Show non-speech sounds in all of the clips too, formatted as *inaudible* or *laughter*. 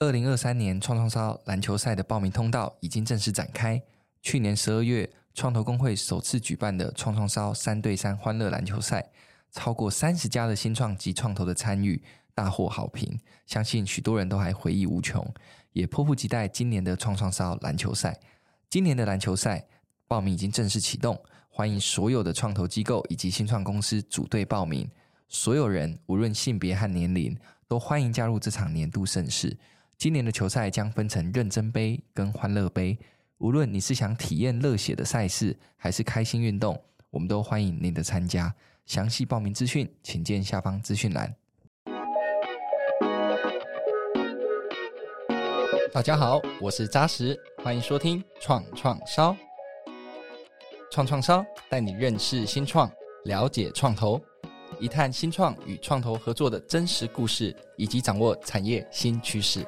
二零二三年创创烧篮球赛的报名通道已经正式展开。去年十二月，创投公会首次举办的创创烧三对三欢乐篮球赛，超过三十家的新创及创投的参与，大获好评。相信许多人都还回忆无穷，也迫不及待今年的创创烧篮球赛。今年的篮球赛报名已经正式启动，欢迎所有的创投机构以及新创公司组队报名。所有人无论性别和年龄，都欢迎加入这场年度盛事。今年的球赛将分成认真杯跟欢乐杯。无论你是想体验热血的赛事，还是开心运动，我们都欢迎您的参加。详细报名资讯，请见下方资讯栏。大家好，我是扎实，欢迎收听创创烧。创创烧带你认识新创，了解创投，一探新创与创投合作的真实故事，以及掌握产业新趋势。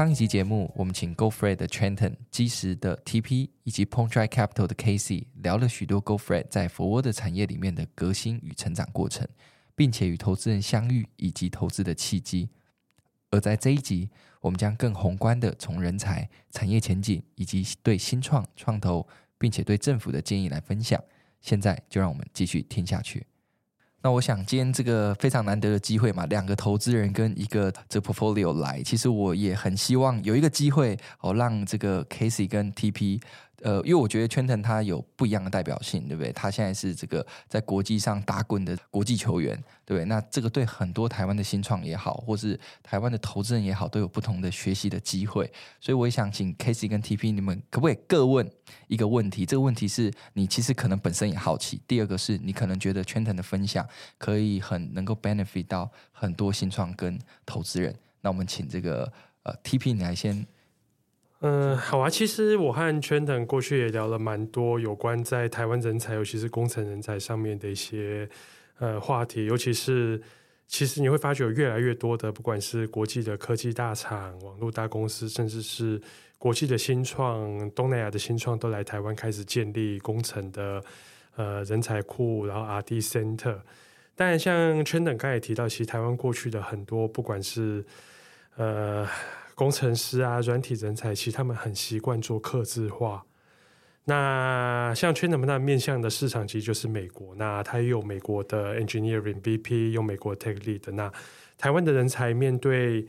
上一集节目，我们请 GoFred 的 Trenton、基石的 TP 以及 Pontry Capital 的 Casey 聊了许多 GoFred 在 Forward 产业里面的革新与成长过程，并且与投资人相遇以及投资的契机。而在这一集，我们将更宏观的从人才、产业前景以及对新创创投，并且对政府的建议来分享。现在就让我们继续听下去。那我想今天这个非常难得的机会嘛，两个投资人跟一个这 portfolio 来，其实我也很希望有一个机会哦，让这个 Casey 跟 TP。呃，因为我觉得 Trenton 他有不一样的代表性，对不对？他现在是这个在国际上打滚的国际球员，对不对？那这个对很多台湾的新创也好，或是台湾的投资人也好，都有不同的学习的机会。所以我也想请 K C 跟 TP，你们可不可以各问一个问题？这个问题是你其实可能本身也好奇。第二个是你可能觉得 Trenton 的分享可以很能够 benefit 到很多新创跟投资人。那我们请这个呃 TP 你来先。嗯，好啊。其实我和 Trenton 过去也聊了蛮多有关在台湾人才，尤其是工程人才上面的一些呃话题。尤其是，其实你会发觉有越来越多的，不管是国际的科技大厂、网络大公司，甚至是国际的新创、东南亚的新创，都来台湾开始建立工程的呃人才库，然后 R&D Center。但像 Trenton 刚才也提到，其实台湾过去的很多，不管是呃。工程师啊，软体人才，其实他们很习惯做客制化。那像 Trenton 那面向的市场，其实就是美国。那它也有美国的 engineering VP，有美国 tech lead。那台湾的人才面对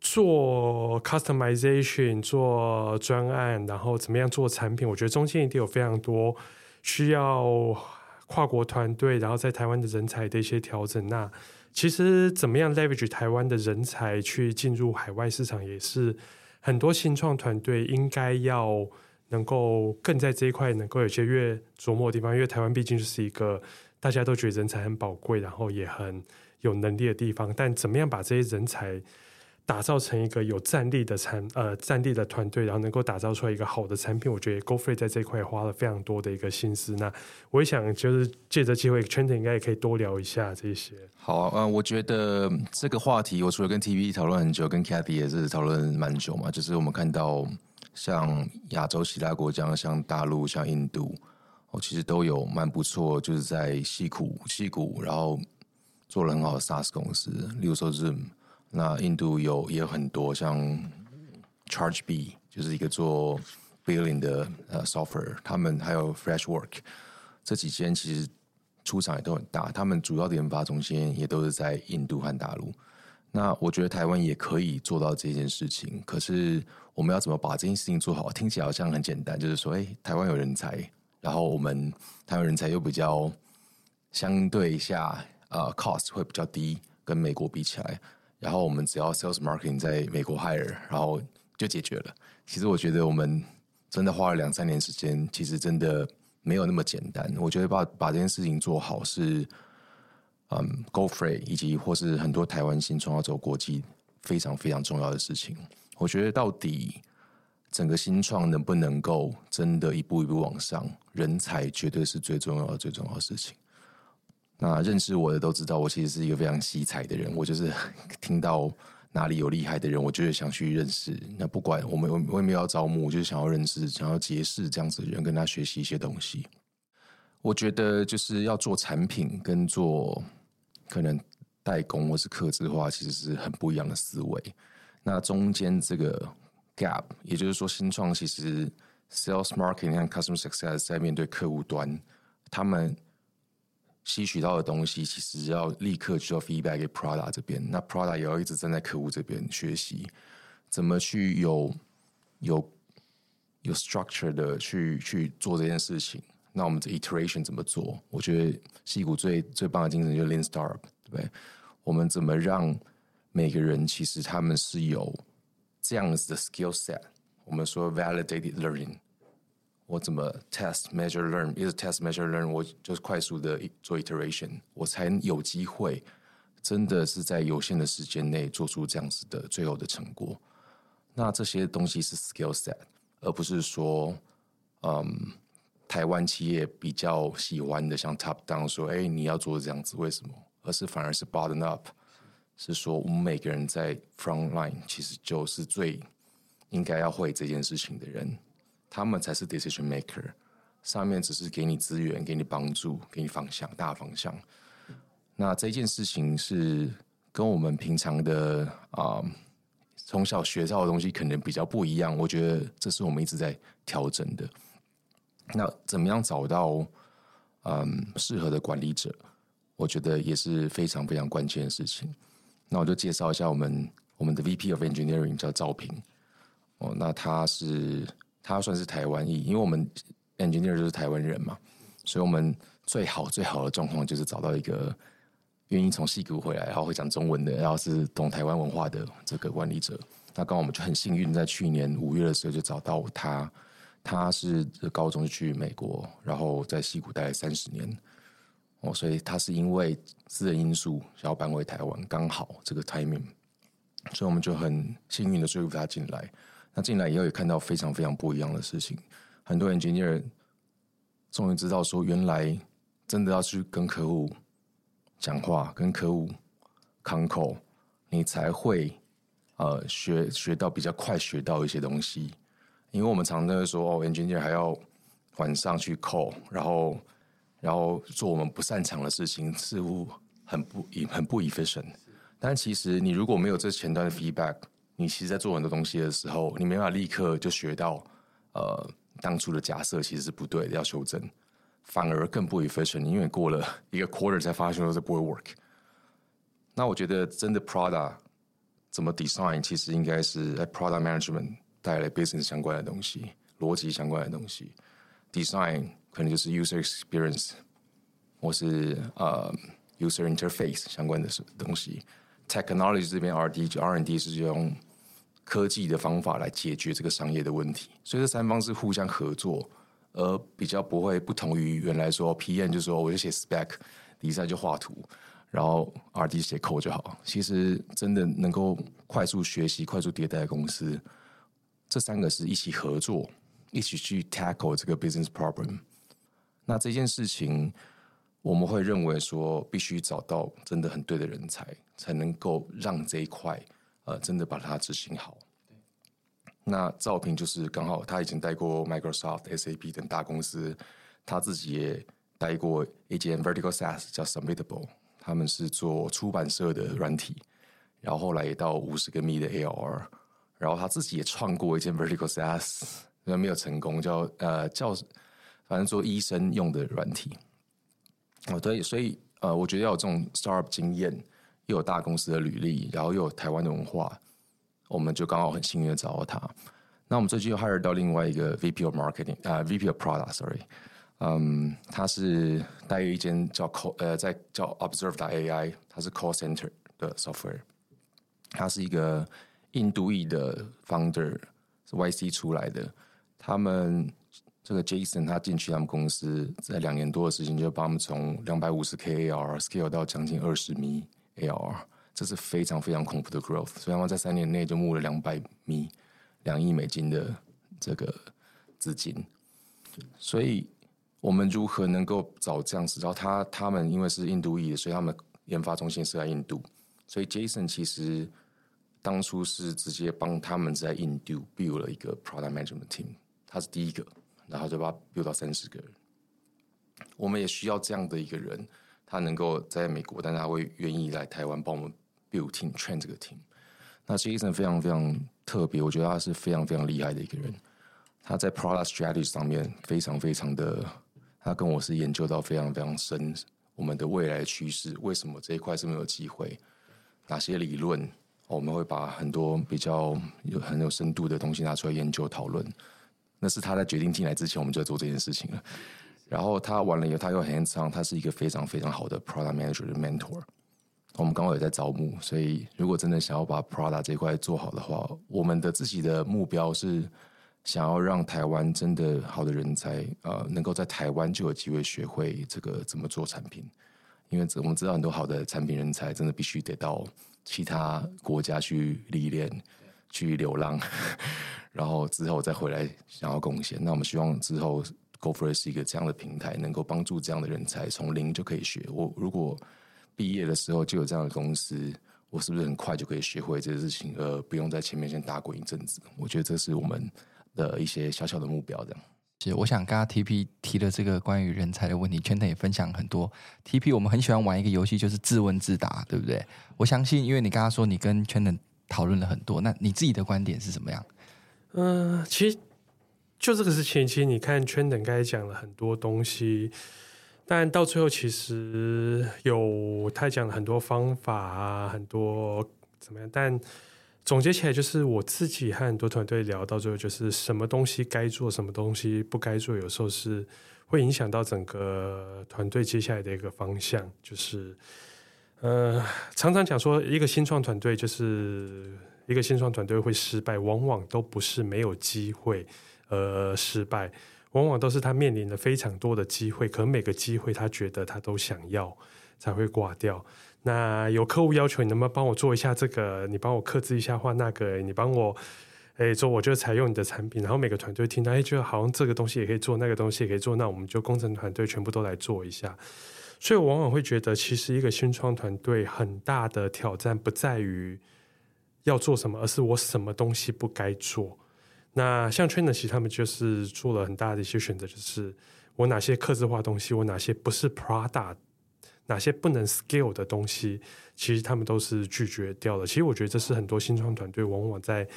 做 customization、做专案，然后怎么样做产品，我觉得中间一定有非常多需要跨国团队，然后在台湾的人才的一些调整。那其实，怎么样 leverage 台湾的人才去进入海外市场，也是很多新创团队应该要能够更在这一块能够有些越琢磨的地方。因为台湾毕竟就是一个大家都觉得人才很宝贵，然后也很有能力的地方。但怎么样把这些人才打造成一个有战力的产呃战力的团队，然后能够打造出来一个好的产品，我觉得 GoFree 在这一块花了非常多的一个心思。那我也想就是借着机会圈子应该也可以多聊一下这些。好啊，呃，我觉得这个话题，我除了跟 TV 讨论很久，跟 Cathy 也是讨论蛮久嘛。就是我们看到像亚洲其他国家，像大陆、像印度，哦，其实都有蛮不错，就是在矽谷、矽谷，然后做了很好的 SaaS 公司，例如说 Zoom。那印度有也有很多像 Charge B，就是一个做 billing 的呃 software，他们还有 Freshwork 这几间其实出场也都很大，他们主要的研发中心也都是在印度和大陆。那我觉得台湾也可以做到这件事情，可是我们要怎么把这件事情做好？听起来好像很简单，就是说，哎，台湾有人才，然后我们台湾人才又比较相对下呃 cost 会比较低，跟美国比起来。然后我们只要 sales marketing 在美国 hire，然后就解决了。其实我觉得我们真的花了两三年时间，其实真的没有那么简单。我觉得把把这件事情做好是，嗯 Go Free 以及或是很多台湾新创要走国际非常非常重要的事情。我觉得到底整个新创能不能够真的一步一步往上，人才绝对是最重要的最重要的事情。那认识我的都知道，我其实是一个非常惜才的人。我就是 *laughs* 听到哪里有厉害的人，我就会想去认识。那不管我们我也没有要招募，我就是想要认识、想要结识这样子的人，跟他学习一些东西。我觉得就是要做产品跟做可能代工或是客制化，其实是很不一样的思维。那中间这个 gap，也就是说，新创其实 sales marketing 和 customer success 在面对客户端，他们吸取到的东西，其实要立刻就要 feedback 给 Prada 这边。那 Prada 也要一直站在客户这边学习，怎么去有有有 structure 的去去做这件事情。那我们的 iteration 怎么做？我觉得矽谷最最棒的精神就是 Lean Startup，对不对？我们怎么让每个人其实他们是有这样子的 skill set？我们说 validated learning，我怎么 test measure learn？一直 test measure learn，我就是快速的做 iteration，我才有机会真的是在有限的时间内做出这样子的最后的成果。那这些东西是 skill set，而不是说，嗯。台湾企业比较喜欢的，像 top down 说：“哎，你要做这样子，为什么？”而是反而是 bottom up，是说我们每个人在 front line 其实就是最应该要会这件事情的人，他们才是 decision maker。上面只是给你资源、给你帮助、给你方向、大方向。那这件事情是跟我们平常的啊、从小学到的东西可能比较不一样。我觉得这是我们一直在调整的。那怎么样找到嗯适合的管理者？我觉得也是非常非常关键的事情。那我就介绍一下我们我们的 VP of Engineering 叫赵平哦，那他是他算是台湾裔，因为我们 Engineer 就是台湾人嘛，所以我们最好最好的状况就是找到一个愿意从矽谷回来，然后会讲中文的，然后是懂台湾文化的这个管理者。那刚好我们就很幸运，在去年五月的时候就找到他。他是高中去美国，然后在西谷待了三十年，哦，所以他是因为私人因素想要搬回台湾，刚好这个 timing，所以我们就很幸运的说服他进来。那进来以后也看到非常非常不一样的事情，很多 engineer 终于知道说，原来真的要去跟客户讲话，跟客户 c o n c o 你才会呃学学到比较快学到一些东西。因为我们常常说哦，engineer 还要晚上去 call，然后然后做我们不擅长的事情，似乎很不很不 efficient。但其实你如果没有这前端的 feedback，你其实在做很多东西的时候，你没办法立刻就学到呃当初的假设其实是不对的，要修正，反而更不 efficient。因为过了一个 quarter 才发现说这不会 work。那我觉得真的 product 怎么 design，其实应该是在 product management。带来 business 相关的东西，逻辑相关的东西，design 可能就是 user experience，或是呃、uh, user interface 相关的东西。technology 这边 R&D 就 R&D 是用科技的方法来解决这个商业的问题，所以这三方是互相合作，而比较不会不同于原来说 PM 就说我就写 spec，design 就画图，然后 R&D 写 code 就好。其实真的能够快速学习、快速迭代的公司。这三个是一起合作，一起去 tackle 这个 business problem。那这件事情，我们会认为说，必须找到真的很对的人才，才能够让这一块，呃，真的把它执行好。那赵平就是刚好他已经待过 Microsoft、SAP 等大公司，他自己也待过一间 Vertical SaaS 叫 Submitable，他们是做出版社的软体，然后后来也到五十个 m 的 AR，。然后他自己也创过一件 Vertical SaaS，*laughs* 没有成功，叫呃叫反正做医生用的软体。哦，对，所以呃，我觉得要有这种 startup 经验，又有大公司的履历，然后又有台湾的文化，我们就刚好很幸运的找到他。那我们最近又 hire 到另外一个 VP of Marketing 啊、呃、VP of Product，sorry，嗯，他是待于一间叫 call 呃在叫 observe 的 AI，他是 call center 的 software，他是一个。印度裔的 founder 是 YC 出来的，他们这个 Jason 他进去他们公司，在两年多的时间就帮他们从两百五十 KAR scale 到将近二十米 ARR，这是非常非常恐怖的 growth。所以他们在三年内就募了两百米两亿美金的这个资金。所以我们如何能够找这样子？然后他他们因为是印度裔的，所以他们研发中心是在印度。所以 Jason 其实。当初是直接帮他们在印度 build 了一个 product management team，他是第一个，然后就把他 build 到三十个人。我们也需要这样的一个人，他能够在美国，但是他会愿意来台湾帮我们 build team train 这个 team。那 Jason 非常非常特别，我觉得他是非常非常厉害的一个人。他在 product strategy 上面非常非常的，他跟我是研究到非常非常深，我们的未来趋势，为什么这一块是没有机会，哪些理论，我们会把很多比较有很有深度的东西拿出来研究讨论。那是他在决定进来之前，我们就在做这件事情了。然后他完了以后，他又很长，他是一个非常非常好的 product manager 的 mentor。我们刚好也在招募，所以如果真的想要把 product 这块做好的话，我们的自己的目标是。想要让台湾真的好的人才，呃，能够在台湾就有机会学会这个怎么做产品，因为我们知道很多好的产品人才真的必须得到其他国家去历练、去流浪，*laughs* 然后之后再回来想要贡献。那我们希望之后 Go For It 是一个这样的平台，能够帮助这样的人才从零就可以学。我如果毕业的时候就有这样的公司，我是不是很快就可以学会这些事情，而不用在前面先打滚一阵子？我觉得这是我们。的一些小小的目标，这样是。我想刚刚 TP 提的这个关于人才的问题，Chanton 也分享很多。TP 我们很喜欢玩一个游戏，就是自问自答，对不对？我相信，因为你刚刚说你跟 Chanton 讨论了很多，那你自己的观点是怎么样？嗯、呃，其实就这个是前期，你看圈等刚才讲了很多东西，但到最后其实有他讲了很多方法啊，很多怎么样，但。总结起来就是我自己和很多团队聊到最后，就是什么东西该做，什么东西不该做，有时候是会影响到整个团队接下来的一个方向。就是呃，常常讲说，一个新创团队就是一个新创团队会失败，往往都不是没有机会而失败，往往都是他面临了非常多的机会，可每个机会他觉得他都想要，才会挂掉。那有客户要求你能不能帮我做一下这个？你帮我克制一下画那个？你帮我诶做，我就采用你的产品。然后每个团队听到，哎，觉得好像这个东西也可以做，那个东西也可以做，那我们就工程团队全部都来做一下。所以我往往会觉得，其实一个新创团队很大的挑战不在于要做什么，而是我什么东西不该做。那像 Chanton 其实他们就是做了很大的一些选择，就是我哪些客制化东西，我哪些不是 Product。哪些不能 scale 的东西，其实他们都是拒绝掉的。其实我觉得这是很多新创团队往往在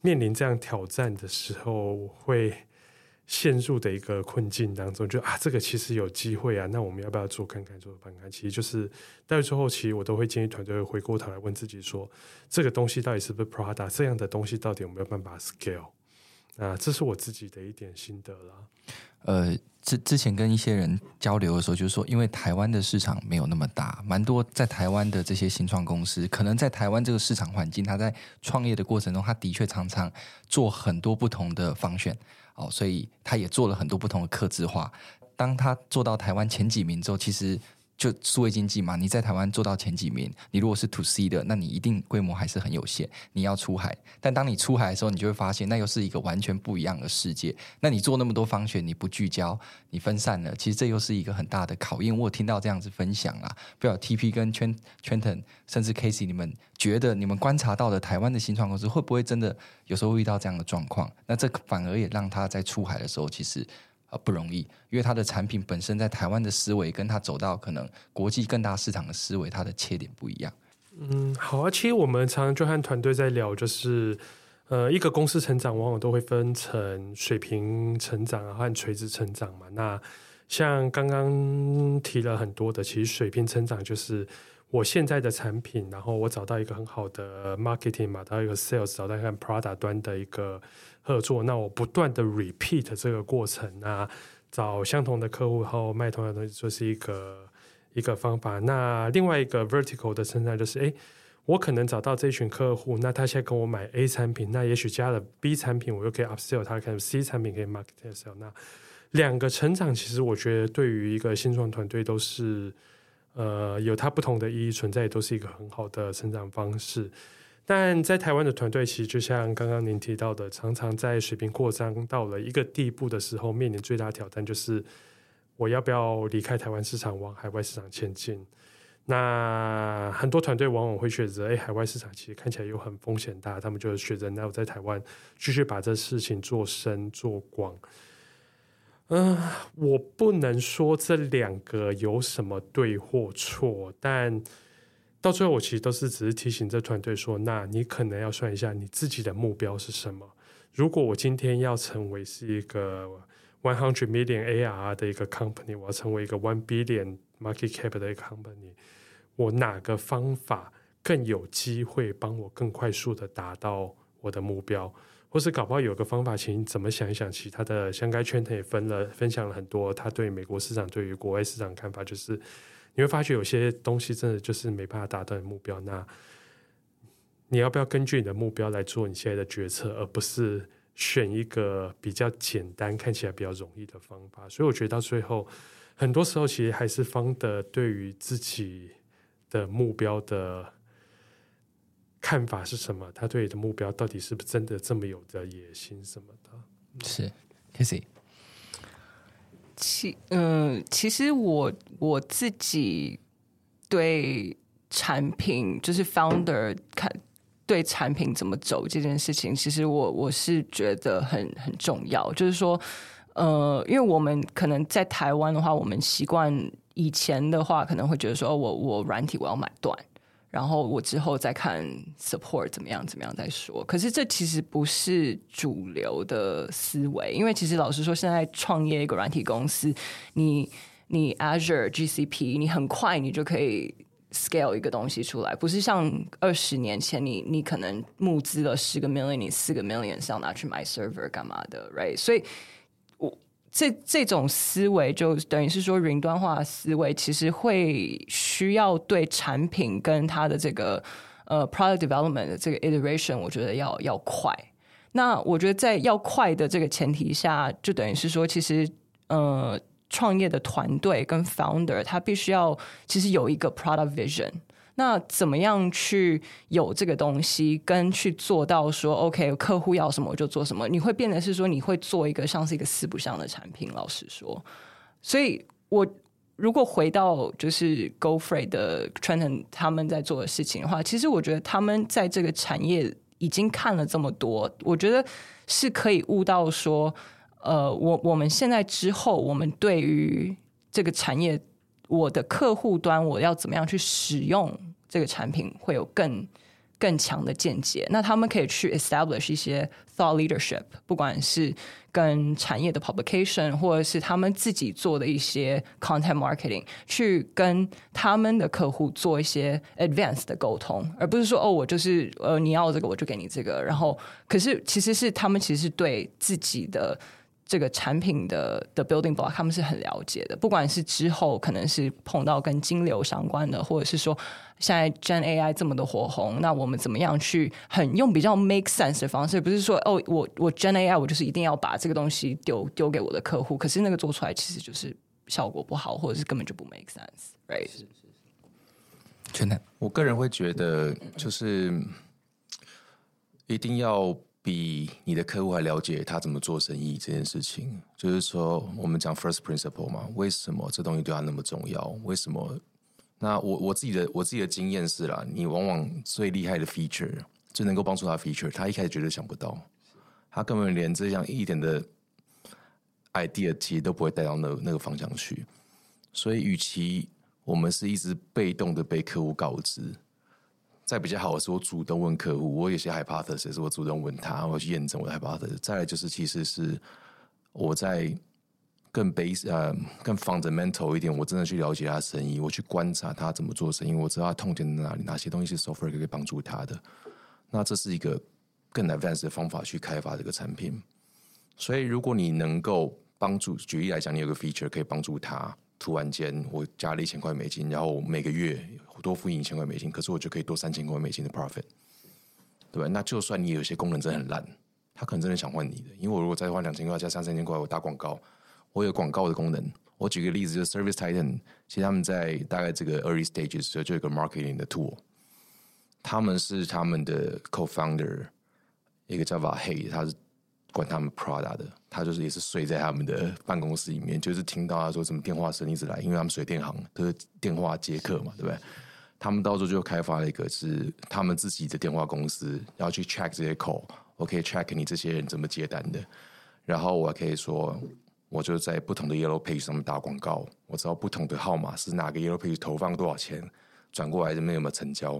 面临这样挑战的时候会陷入的一个困境当中。就啊，这个其实有机会啊，那我们要不要做看看？做看看？其实就是到最后，其实我都会建议团队回过头来问自己说：这个东西到底是不是 product？这样的东西到底有没有办法 scale？啊，这是我自己的一点心得了。呃，之之前跟一些人交流的时候，就是说，因为台湾的市场没有那么大，蛮多在台湾的这些新创公司，可能在台湾这个市场环境，他在创业的过程中，他的确常常做很多不同的方选，哦，所以他也做了很多不同的客制化。当他做到台湾前几名之后，其实。就数位经济嘛，你在台湾做到前几名，你如果是 to C 的，那你一定规模还是很有限。你要出海，但当你出海的时候，你就会发现那又是一个完全不一样的世界。那你做那么多方选，你不聚焦，你分散了，其实这又是一个很大的考验。我有听到这样子分享啊，不晓得 TP 跟圈圈腾甚至 Casey，你们觉得你们观察到的台湾的新创公司会不会真的有时候会遇到这样的状况？那这反而也让他在出海的时候，其实。呃，不容易，因为它的产品本身在台湾的思维，跟它走到可能国际更大市场的思维，它的切点不一样。嗯，好啊，其实我们常常就和团队在聊，就是呃，一个公司成长往往都会分成水平成长和垂直成长嘛。那像刚刚提了很多的，其实水平成长就是我现在的产品，然后我找到一个很好的 marketing 嘛，到一个 sales，找到一个 product 端的一个。合作，那我不断的 repeat 这个过程啊，找相同的客户后卖同样的东西，就是一个一个方法。那另外一个 vertical 的生产就是，诶，我可能找到这群客户，那他现在跟我买 A 产品，那也许加了 B 产品，我又可以 upsell 他，可能 C 产品可以 market sell。那两个成长，其实我觉得对于一个新创团队都是，呃，有它不同的意义存在，也都是一个很好的成长方式。但在台湾的团队，其实就像刚刚您提到的，常常在水平扩张到了一个地步的时候，面临最大挑战就是我要不要离开台湾市场，往海外市场前进？那很多团队往往会选择，哎，海外市场其实看起来又很风险大，他们就选择那我在台湾继续把这事情做深做广。嗯、我不能说这两个有什么对或错，但到最后我其实都是只是提醒这团队说，那你可能要算一下你自己的目标是什么。如果我今天要成为是一个 one hundred million AR 的一个 company，我要成为一个 one billion market cap 的一个 company，我哪个方法更有机会帮我更快速的达到我的目标？或是搞不好有个方法，请你怎么想一想？其他的香该圈他也分了分享了很多，他对美国市场、对于国外市场看法，就是你会发觉有些东西真的就是没办法达到你目标。那你要不要根据你的目标来做你现在的决策，而不是选一个比较简单、看起来比较容易的方法？所以我觉得到最后，很多时候其实还是方的对于自己的目标的。看法是什么？他对你的目标到底是不是真的这么有的野心什么的？是，Kissy。其嗯，其实我我自己对产品就是 founder 看对产品怎么走这件事情，其实我我是觉得很很重要。就是说，呃，因为我们可能在台湾的话，我们习惯以前的话，可能会觉得说，我我软体我要买断。然后我之后再看 support 怎么样怎么样再说。可是这其实不是主流的思维，因为其实老实说，现在创业一个软体公司，你你 Azure GCP，你很快你就可以 scale 一个东西出来，不是像二十年前你你可能募资了十个 million，你四个 million 是要拿去买 server 干嘛的，right？所以。这这种思维就等于是说云端化思维，其实会需要对产品跟它的这个呃 product development 的这个 iteration，我觉得要要快。那我觉得在要快的这个前提下，就等于是说，其实呃创业的团队跟 founder 他必须要其实有一个 product vision。那怎么样去有这个东西，跟去做到说，OK，客户要什么我就做什么？你会变得是说，你会做一个像是一个四不像的产品。老实说，所以我如果回到就是 Go Free 的 Trenton 他们在做的事情的话，其实我觉得他们在这个产业已经看了这么多，我觉得是可以悟到说，呃，我我们现在之后，我们对于这个产业。我的客户端，我要怎么样去使用这个产品，会有更更强的见解。那他们可以去 establish 一些 thought leadership，不管是跟产业的 publication，或者是他们自己做的一些 content marketing，去跟他们的客户做一些 advanced 的沟通，而不是说哦，我就是呃，你要这个我就给你这个。然后，可是其实是他们其实是对自己的。这个产品的的 building block，他们是很了解的。不管是之后可能是碰到跟金流相关的，或者是说现在 Gen AI 这么的火红，那我们怎么样去很用比较 make sense 的方式？不是说哦，我我 Gen AI 我就是一定要把这个东西丢丢给我的客户，可是那个做出来其实就是效果不好，或者是根本就不 make sense，right？是是是。真的，我个人会觉得就是一定要。比你的客户还了解他怎么做生意这件事情，就是说，我们讲 first principle 嘛，为什么这东西对他那么重要？为什么？那我我自己的我自己的经验是啦，你往往最厉害的 feature，最能够帮助他 feature，他一开始绝对想不到，他根本连这样一点的 idea 其实都不会带到那那个方向去。所以，与其我们是一直被动的被客户告知。再比较好的是，我主动问客户，我有些 hypothesis，是我主动问他，我去验证我的 hypothesis。再来就是，其实是我在更 base 呃更 fundamental 一点，我真的去了解他的生意，我去观察他怎么做生意，我知道他痛点在哪里，哪些东西是 software 可以帮助他的。那这是一个更 advanced 的方法去开发这个产品。所以，如果你能够帮助，举例来讲，你有个 feature 可以帮助他。突然间，我加了一千块美金，然后每个月多付一千块美金，可是我就可以多三千块美金的 profit，对吧？那就算你有些功能真的很烂，他可能真的想换你的，因为我如果再花两千块加三三千块，我打广告，我有广告的功能。我举个例子，就是 Service Titan，其实他们在大概这个 early stages 就就有一个 marketing 的 tool，他们是他们的 co-founder，一个叫 Vahe，他是。管他们 Prada 的，他就是也是睡在他们的办公室里面，就是听到他说什么电话声一直来，因为他们水电行都是电话接客嘛，对不对？他们到时候就开发了一个是他们自己的电话公司，然后去 check 这些 call，我可以 check 你这些人怎么接单的，然后我可以说我就在不同的 Yellow Page 上面打广告，我知道不同的号码是哪个 Yellow Page 投放多少钱，转过来这边有没有成交，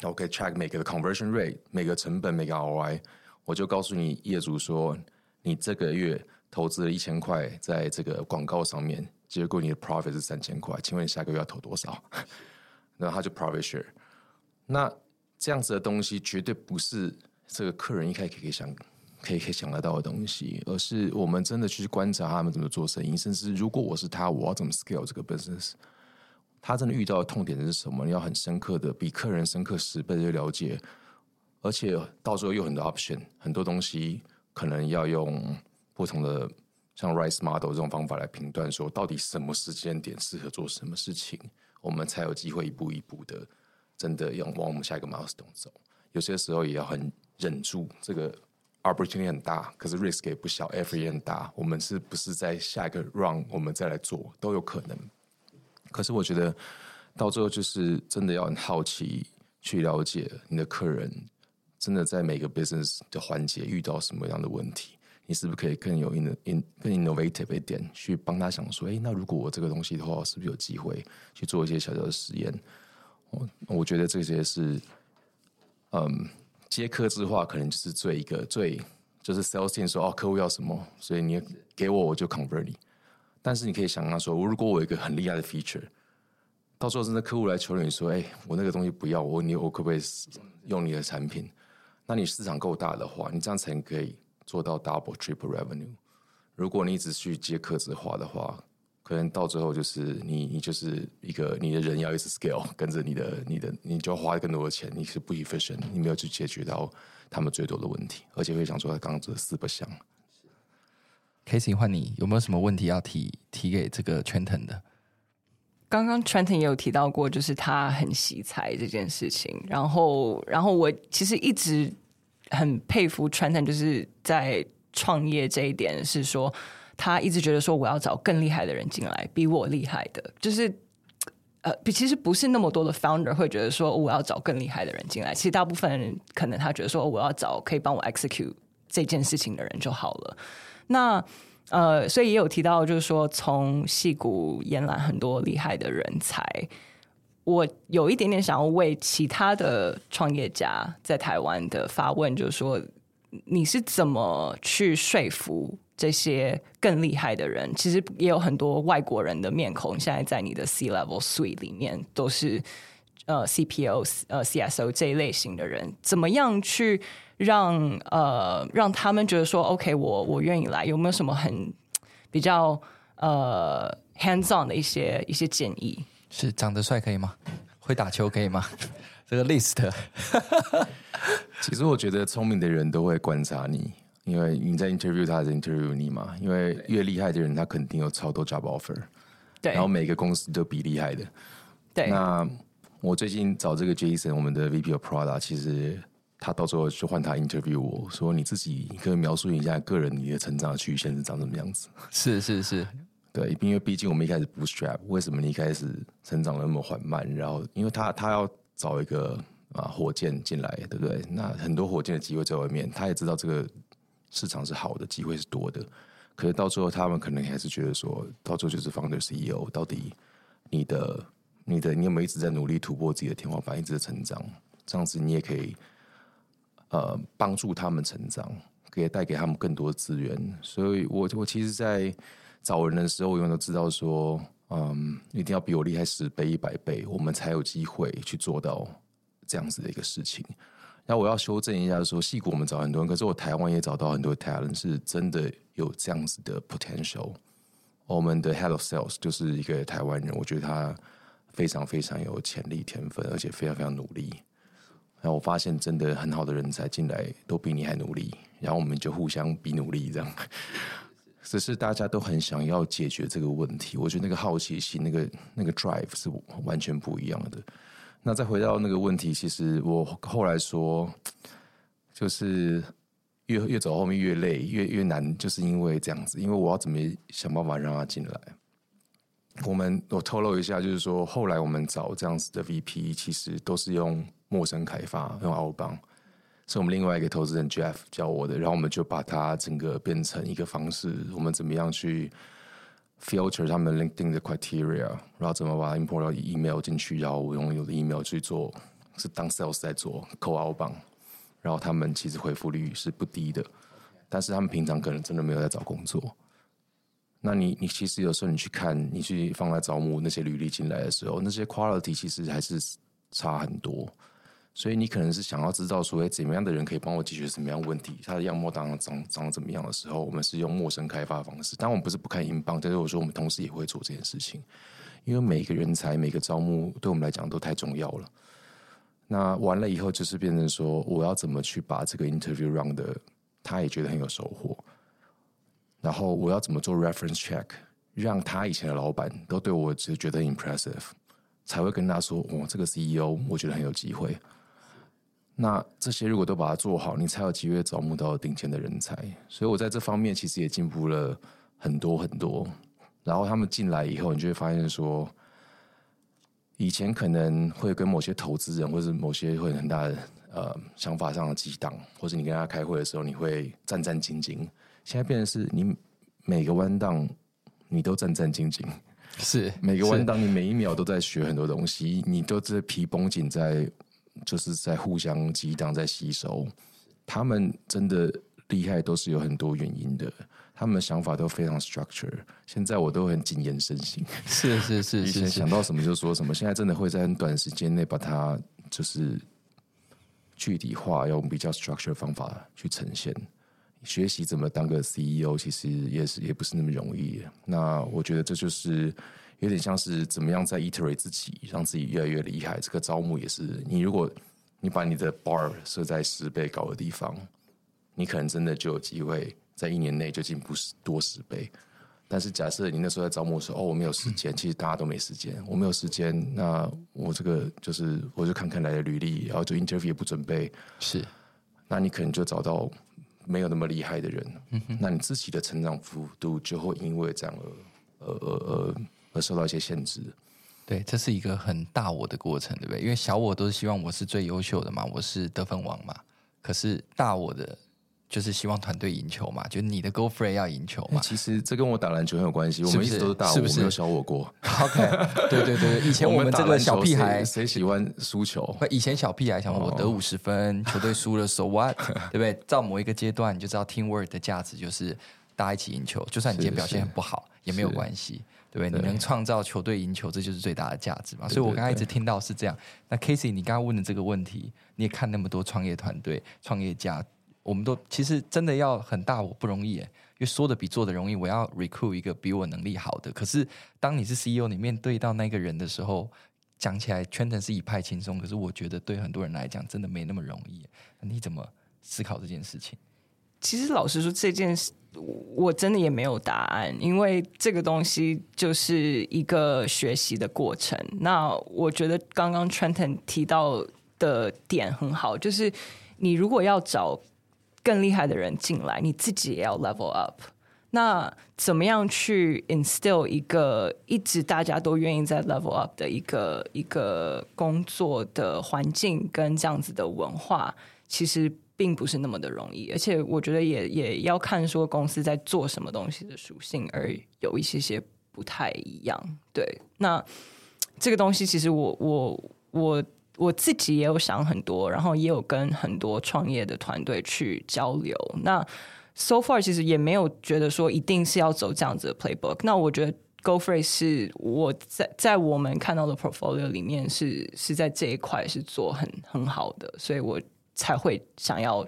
然后可以 check 每个的 conversion rate，每个成本，每个 ROI，我就告诉你业主说，你这个月投资了一千块在这个广告上面，结果你的 profit 是三千块，请问你下个月要投多少？然后他就 profit share。那这样子的东西绝对不是这个客人一开始可以想。可以可以想得到的东西，而是我们真的去观察他们怎么做生意，甚至如果我是他，我要怎么 scale 这个 business？他真的遇到的痛点是什么？你要很深刻的，比客人深刻十倍的了解，而且到时候有很多 option，很多东西可能要用不同的像 rice model 这种方法来评断，说到底什么时间点适合做什么事情，我们才有机会一步一步的真的要往我们下一个 milestone 走。有些时候也要很忍住这个。Opportunity 很大，可是 risk 也不小，effort 也很大。我们是不是在下一个 run 我们再来做都有可能。可是我觉得到最后就是真的要很好奇去了解你的客人，真的在每个 business 的环节遇到什么样的问题，你是不是可以更有 in in 更 innovative 一点，去帮他想说，诶，那如果我这个东西的话，是不是有机会去做一些小小的实验？我我觉得这些是，嗯。接客制化可能就是最一个最就是 sales team 说哦，客户要什么，所以你给我我就 convert 你。但是你可以想象说，如果我有一个很厉害的 feature，到时候真的客户来求你说，哎，我那个东西不要，我你我可不可以用你的产品？那你市场够大的话，你这样才可以做到 double triple revenue。如果你只去接客制化的话，可能到最后就是你，你就是一个你的人要一直 scale，*laughs* 跟着你的，你的，你就要花更多的钱，你是不 efficient，你没有去解决到他们最多的问题，而且会想说他刚刚这四不像。Casey 换你有没有什么问题要提提给这个 Trenton 的？刚刚 Trenton 也有提到过，就是他很惜才这件事情，然后，然后我其实一直很佩服川藏就是在创业这一点是说。他一直觉得说，我要找更厉害的人进来，比我厉害的，就是呃，其实不是那么多的 founder 会觉得说，我要找更厉害的人进来。其实大部分人可能他觉得说，我要找可以帮我 execute 这件事情的人就好了。那呃，所以也有提到，就是说从戏骨延揽很多厉害的人才。我有一点点想要为其他的创业家在台湾的发问，就是说你是怎么去说服？这些更厉害的人，其实也有很多外国人的面孔。现在在你的 C-level suite 里面，都是呃 CPO、呃 CSO 这一类型的人。怎么样去让呃让他们觉得说，OK，我我愿意来？有没有什么很比较呃 hands on 的一些一些建议？是长得帅可以吗？会打球可以吗？*laughs* 这个 list，*laughs* 其实我觉得聪明的人都会观察你。因为你在 interview 他，还是 interview 你嘛？因为越厉害的人，他肯定有超多 job offer。对。然后每个公司都比厉害的。对。那我最近找这个 Jason，我们的 VP of Product，其实他到时候就换他 interview 我说，你自己可以描述一下个人你的成长的曲线是长什么样子？是是是。对，因为毕竟我们一开始 bootstrap，为什么你一开始成长那么缓慢？然后因为他他要找一个啊火箭进来，对不对？那很多火箭的机会在外面，他也知道这个。市场是好的，机会是多的，可是到最后他们可能还是觉得说，到最后就是 founder CEO，到底你的、你的、你有没有一直在努力突破自己的天花板，一直在成长？这样子你也可以呃帮助他们成长，可以带给他们更多资源。所以我我其实，在找人的时候，我永远都知道说，嗯，一定要比我厉害十倍、一百倍，我们才有机会去做到这样子的一个事情。那我要修正一下，说戏骨我们找很多人，可是我台湾也找到很多 talent，是真的有这样子的 potential。我们的 head of sales 就是一个台湾人，我觉得他非常非常有潜力、天分，而且非常非常努力。然后我发现真的很好的人才进来都比你还努力，然后我们就互相比努力，这样。只是大家都很想要解决这个问题，我觉得那个好奇心、那个那个 drive 是完全不一样的。那再回到那个问题，其实我后来说，就是越越走后面越累，越越难，就是因为这样子。因为我要怎么想办法让他进来？我们我透露一下，就是说后来我们找这样子的 VP，其实都是用陌生开发，用 outbound。是我们另外一个投资人 Jeff 教我的，然后我们就把它整个变成一个方式，我们怎么样去 filter 他们 LinkedIn 的 criteria，然后怎么把它 import 到 email 进去，然后我用有的 email 去做，是当 sales 在做 c o l out 榜然后他们其实回复率是不低的，但是他们平常可能真的没有在找工作。那你你其实有时候你去看，你去放在招募那些履历进来的时候，那些 quality 其实还是差很多。所以你可能是想要知道说，哎，怎么样的人可以帮我解决什么样问题？他的样貌当然长长怎么样的时候，我们是用陌生开发方式。当然，我们不是不看英镑但是我说我们同时也会做这件事情，因为每一个人才、每个招募对我们来讲都太重要了。那完了以后，就是变成说，我要怎么去把这个 interview run 的，他也觉得很有收获。然后我要怎么做 reference check，让他以前的老板都对我只觉得 impressive，才会跟他说，哦，这个 CEO 我觉得很有机会。那这些如果都把它做好，你才有机会招募到顶尖的人才。所以我在这方面其实也进步了很多很多。然后他们进来以后，你就会发现说，以前可能会跟某些投资人或者某些会很大的呃想法上的激荡，或者你跟他开会的时候，你会战战兢兢。现在变成是你每个弯道你都战战兢兢，是每个弯道你每一秒都在学很多东西，你都是皮绷紧在，就是在互相激荡，在吸收。他们真的厉害，都是有很多原因的。他们的想法都非常 structure。现在我都很谨言慎行，是是是，以前想到什么就说什么。现在真的会在很短时间内把它就是具体化，用比较 structure 方法去呈现。学习怎么当个 CEO，其实也是也不是那么容易。那我觉得这就是有点像是怎么样在 iterate 自己，让自己越来越厉害。这个招募也是，你如果你把你的 bar 设在十倍高的地方，你可能真的就有机会在一年内就进步多十倍。但是假设你那时候在招募的时候，哦，我没有时间，其实大家都没时间，我没有时间，那我这个就是我就看看来的履历，然后就 interview 也不准备，是，那你可能就找到。没有那么厉害的人，那你自己的成长幅度就会因为这样而呃呃呃而受到一些限制。对，这是一个很大我的过程，对不对？因为小我都是希望我是最优秀的嘛，我是得分王嘛。可是大我的。就是希望团队赢球嘛，就你的 Go Fred 要赢球嘛。其实这跟我打篮球很有关系，我们一直都是大我，是不是没有小我过。*laughs* OK，对对对，以前我们这个小屁孩，谁喜欢输球？以前小屁孩想我得五十分，球队输了，So what？对不对？*laughs* 到某一个阶段，你就知道 Teamwork 的价值就是大家一起赢球。就算你今天表现很不好，也没有关系，对不对？你能创造球队赢球，这就是最大的价值嘛。所以我刚才一直听到是这样。那 Casey，你刚刚问的这个问题，你也看那么多创业团队、创业家。我们都其实真的要很大我不容易，因为说的比做的容易。我要 recruit 一个比我能力好的，可是当你是 CEO，你面对到那个人的时候，讲起来全程是一派轻松。可是我觉得对很多人来讲，真的没那么容易。你怎么思考这件事情？其实老实说，这件事我真的也没有答案，因为这个东西就是一个学习的过程。那我觉得刚刚 Trenton 提到的点很好，就是你如果要找。更厉害的人进来，你自己也要 level up。那怎么样去 instill 一个一直大家都愿意在 level up 的一个一个工作的环境跟这样子的文化，其实并不是那么的容易。而且我觉得也也要看说公司在做什么东西的属性，而有一些些不太一样。对，那这个东西其实我我我。我自己也有想很多，然后也有跟很多创业的团队去交流。那 so far 其实也没有觉得说一定是要走这样子的 playbook。那我觉得 Go Free 是我在在我们看到的 portfolio 里面是是在这一块是做很很好的，所以我才会想要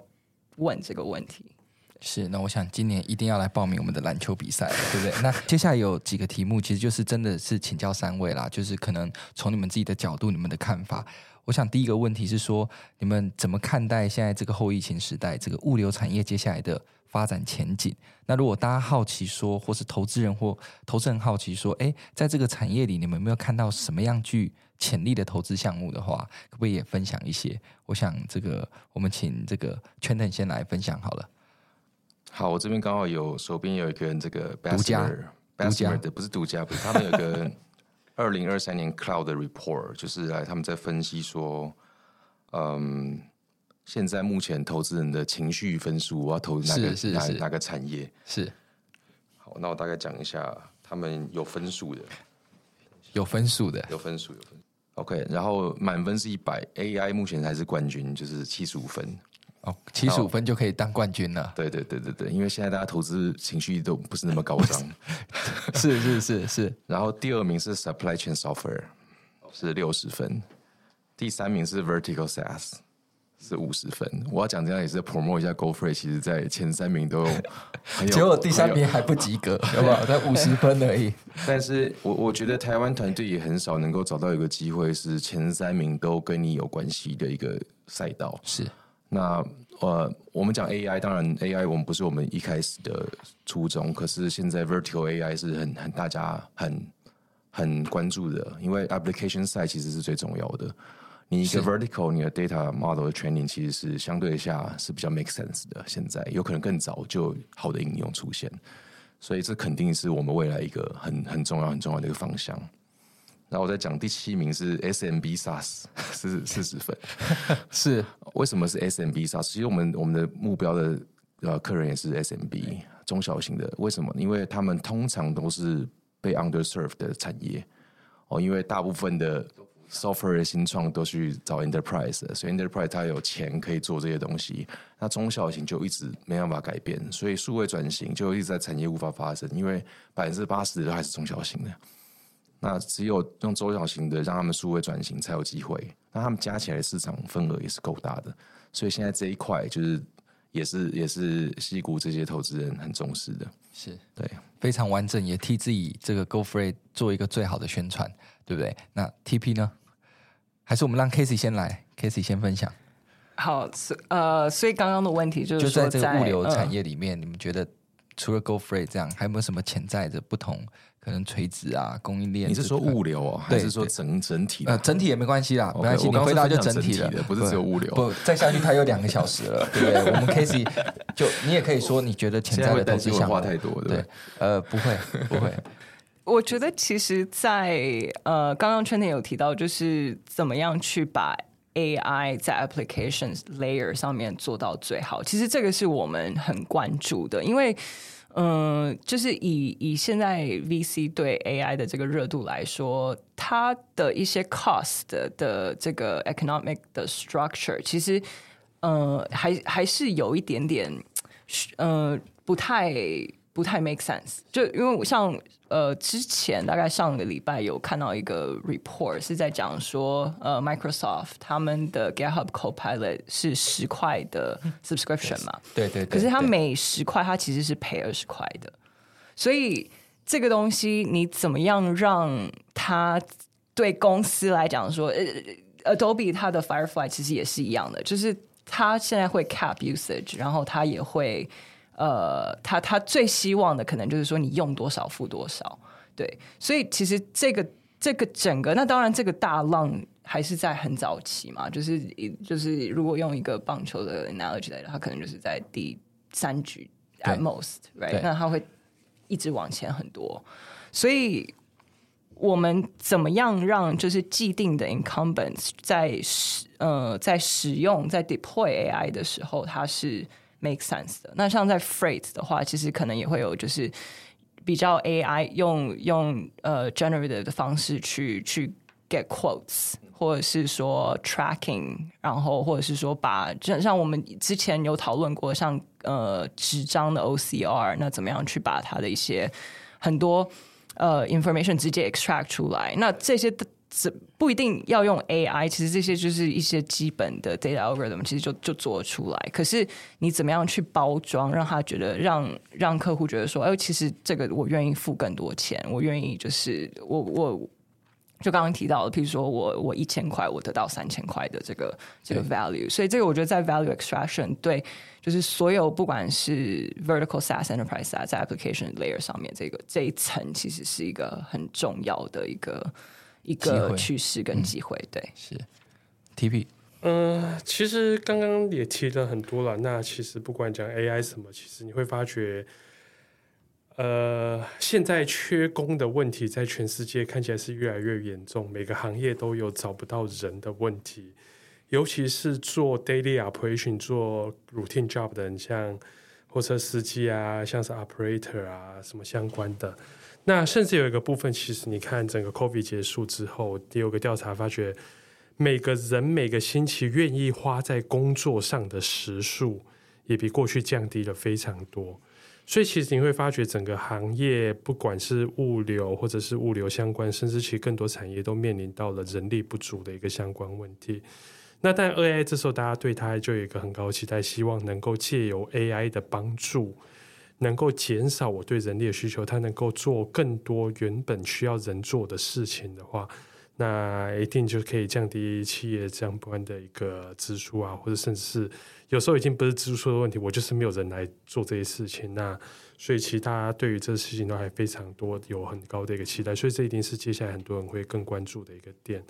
问这个问题。是，那我想今年一定要来报名我们的篮球比赛，对不对？那接下来有几个题目，其实就是真的是请教三位啦，就是可能从你们自己的角度，你们的看法。我想第一个问题是说，你们怎么看待现在这个后疫情时代，这个物流产业接下来的发展前景？那如果大家好奇说，或是投资人或投资人好奇说，哎，在这个产业里，你们有没有看到什么样具潜力的投资项目的话，可不可以也分享一些？我想这个我们请这个 Trenton 先来分享好了。好，我这边刚好有手边有一个这个独家，独家的不是独家，不是他们有个。*laughs* 二零二三年 Cloud 的 report 就是来他们在分析说，嗯，现在目前投资人的情绪分数，我要投哪个哪哪个产业？是。好，那我大概讲一下，他们有分数的，有分数的，有分数，有。OK，然后满分是一百，AI 目前还是冠军，就是七十五分。哦，七十五分就可以当冠军了。对对对对对，因为现在大家投资情绪都不是那么高涨。*laughs* 是是是是。然后第二名是 Supply Chain Software，是六十分。第三名是 Vertical SaaS，是五十分。我要讲这样也是 promote 一下 GoFreight，其实在前三名都有，结果第三名还不及格，好不好？才五十分而已。*laughs* 但是我我觉得台湾团队也很少能够找到一个机会是前三名都跟你有关系的一个赛道。是。那呃，我们讲 AI，当然 AI 我们不是我们一开始的初衷，可是现在 Virtual AI 是很很大家很很关注的，因为 Application side 其实是最重要的。你一个 Vertical，你的 Data Model 的 Training 其实是相对下是比较 make sense 的。现在有可能更早就好的应用出现，所以这肯定是我们未来一个很很重要很重要的一个方向。然后我再讲第七名是 SMB SaaS，*laughs* 是四十分。*laughs* 是为什么是 SMB SaaS？其实我们我们的目标的呃客人也是 SMB 中小型的。为什么？因为他们通常都是被 underserved 的产业哦，因为大部分的 software 的新创都去找 enterprise，所以 enterprise 它有钱可以做这些东西。那中小型就一直没办法改变，所以数位转型就一直在产业无法发生，因为百分之八十都还是中小型的。那只有用中小型的让他们数位转型才有机会，那他们加起来的市场份额也是够大的，所以现在这一块就是也是也是西谷这些投资人很重视的，是对，非常完整，也替自己这个 GoFreight 做一个最好的宣传，对不对？那 TP 呢？还是我们让 Casey 先来，Casey 先分享。好，呃，所以刚刚的问题就是说，就在这个物流产业里面，嗯、你们觉得除了 GoFreight 这样，还有没有什么潜在的不同？可能垂直啊，供应链。你是说物流哦，还是说整整体？呃，整体也没关系啦，没关系。你回答就整体的，不是只有物流。不，再下去它有两个小时了，对不对？*laughs* 我们 Casey 就你也可以说，你觉得潜在的投资项目话太多，对？呃，不会，不会。我觉得其实，在呃，刚刚 Trenton 有提到，就是怎么样去把 AI 在 applications layer 上面做到最好。其实这个是我们很关注的，因为。嗯，就是以以现在 VC 对 AI 的这个热度来说，它的一些 cost 的这个 economic 的 structure，其实，呃，还还是有一点点，呃，不太。不太 make sense，就因为我像呃之前大概上个礼拜有看到一个 report 是在讲说呃 Microsoft 他们的 GitHub Copilot 是十块的 subscription 嘛，对对，可是它每十块它其实是赔二十块的，所以这个东西你怎么样让它对公司来讲说，呃 Adobe 它的 Firefly 其实也是一样的，就是它现在会 cap usage，然后它也会。呃，他他最希望的可能就是说你用多少付多少，对，所以其实这个这个整个，那当然这个大浪还是在很早期嘛，就是就是如果用一个棒球的 analogy 来讲，它可能就是在第三局 at most，right？那他会一直往前很多，所以我们怎么样让就是既定的 incumbents 在使呃在使用在 deploy AI 的时候，它是。Make sense 的。那像在 freight 的话，其实可能也会有就是比较 AI 用用呃 generative 的方式去去 get quotes，或者是说 tracking，然后或者是说把像像我们之前有讨论过像，像呃纸张的 OCR，那怎么样去把它的一些很多呃 information 直接 extract 出来？那这些的。不一定要用 AI，其实这些就是一些基本的 data algorithm，其实就就做出来。可是你怎么样去包装，让他觉得让让客户觉得说，哎，其实这个我愿意付更多钱，我愿意就是我我就刚刚提到的，譬如说我我一千块，我得到三千块的这个这个 value。所以这个我觉得在 value extraction 对，就是所有不管是 vertical SaaS enterprise SaaS 在 application layer 上面这个这一层，其实是一个很重要的一个。一个趋势跟机会，对，是 TP。嗯，其实刚刚也提了很多了。那其实不管讲 AI 什么，其实你会发觉，呃，现在缺工的问题在全世界看起来是越来越严重，每个行业都有找不到人的问题。尤其是做 daily operation、做 routine job 的人，像货车司机啊，像是 operator 啊，什么相关的。那甚至有一个部分，其实你看整个 COVID 结束之后，第二个调查发觉，每个人每个星期愿意花在工作上的时数，也比过去降低了非常多。所以其实你会发觉，整个行业不管是物流或者是物流相关，甚至其实更多产业都面临到了人力不足的一个相关问题。那但 AI 这时候大家对它就有一个很高期待，希望能够借由 AI 的帮助，能够减少我对人力的需求，它能够做更多原本需要人做的事情的话，那一定就可以降低企业相关的一个支出啊，或者甚至是。有时候已经不是支出的问题，我就是没有人来做这些事情。那所以其他对于这个事情都还非常多，有很高的一个期待。所以这一定是接下来很多人会更关注的一个点。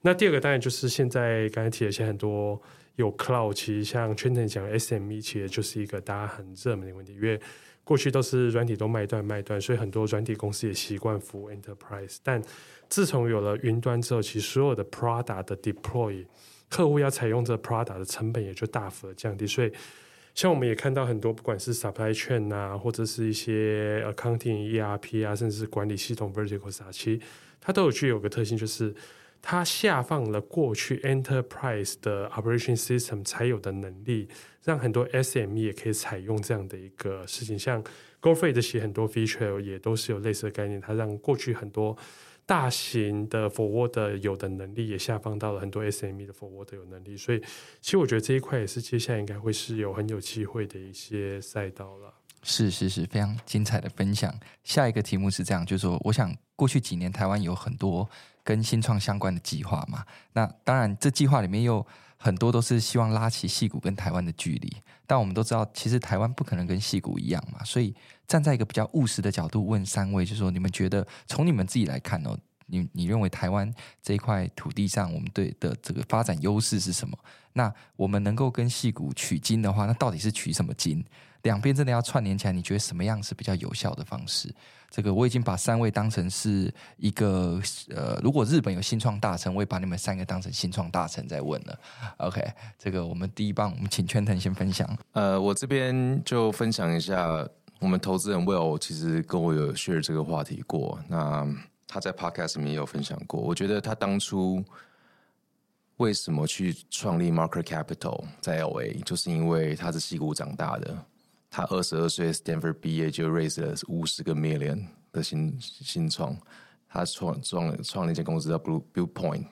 那第二个当然就是现在刚才提了一些很多有 cloud，其实像 Trenton 讲 SME，其实就是一个大家很热门的问题。因为过去都是软体都卖断卖断，所以很多软体公司也习惯服务 Enterprise。但自从有了云端之后，其实所有的 product 的 deploy 客户要采用这 Prada 的成本也就大幅的降低，所以像我们也看到很多，不管是 supply chain 啊，或者是一些 accounting ERP 啊，甚至是管理系统 verticals 啊，其实它都有具有个特性，就是它下放了过去 enterprise 的 operation system 才有的能力，让很多 SME 也可以采用这样的一个事情。像 GoFreight 这些很多 feature 也都是有类似的概念，它让过去很多。大型的 forward 有的能力也下放到了很多 SME 的 forward 有能力，所以其实我觉得这一块也是接下来应该会是有很有机会的一些赛道了。是是是，非常精彩的分享。下一个题目是这样，就是说，我想过去几年台湾有很多跟新创相关的计划嘛，那当然这计划里面又很多都是希望拉起戏谷跟台湾的距离，但我们都知道，其实台湾不可能跟戏谷一样嘛，所以。站在一个比较务实的角度问三位，就是说，你们觉得从你们自己来看哦，你你认为台湾这一块土地上，我们对的这个发展优势是什么？那我们能够跟戏谷取经的话，那到底是取什么经？两边真的要串联起来，你觉得什么样是比较有效的方式？这个我已经把三位当成是一个呃，如果日本有新创大臣，我也把你们三个当成新创大臣在问了。OK，这个我们第一棒，我们请 Trenton 先分享。呃，我这边就分享一下。我们投资人 Will 其实跟我有 share 这个话题过，那他在 podcast 里面也有分享过。我觉得他当初为什么去创立 Marker Capital 在 LA，就是因为他是西谷长大的。他二十二岁 Stanford 毕业就 raise 了五十个 million 的新新创，他创创创了一间公司叫 Blue Build Point，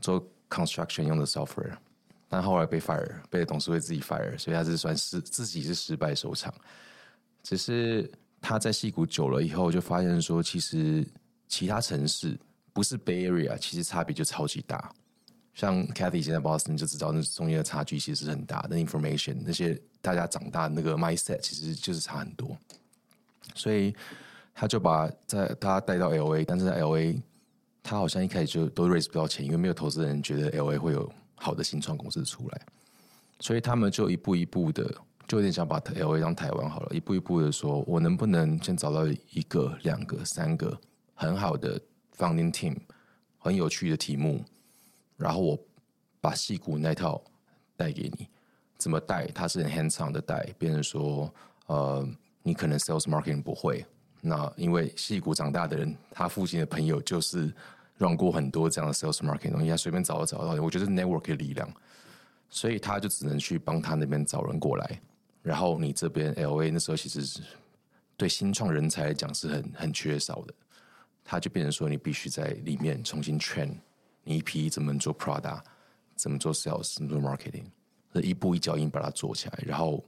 做 construction 用的 software，但后来被 fire，被董事会自己 fire，所以他是算是自己是失败收场。只是他在戏谷久了以后，就发现说，其实其他城市不是 Bay Area，其实差别就超级大。像 Cathy 现在 Boston 就知道，那中间的差距其实是很大的。Information 那些大家长大那个 mindset 其实就是差很多。所以他就把在他带到 LA，但是在 LA 他好像一开始就都 raise 不到钱，因为没有投资人觉得 LA 会有好的新创公司出来，所以他们就一步一步的。就有点想把 LA 当台湾好了，一步一步的说，我能不能先找到一个、两个、三个很好的 founding team，很有趣的题目，然后我把戏骨那套带给你，怎么带？它是很 hands-on 的带，变成说，呃，你可能 sales marketing 不会，那因为矽谷长大的人，他父亲的朋友就是让过很多这样的 sales marketing 东西，他随便找都找到，我觉得 network 的力量，所以他就只能去帮他那边找人过来。然后你这边 LA 那时候其实是对新创人才来讲是很很缺少的，他就变成说你必须在里面重新 train 你一批怎么做 product，怎么做 sales，怎么做 marketing，一步一脚印把它做起来。然后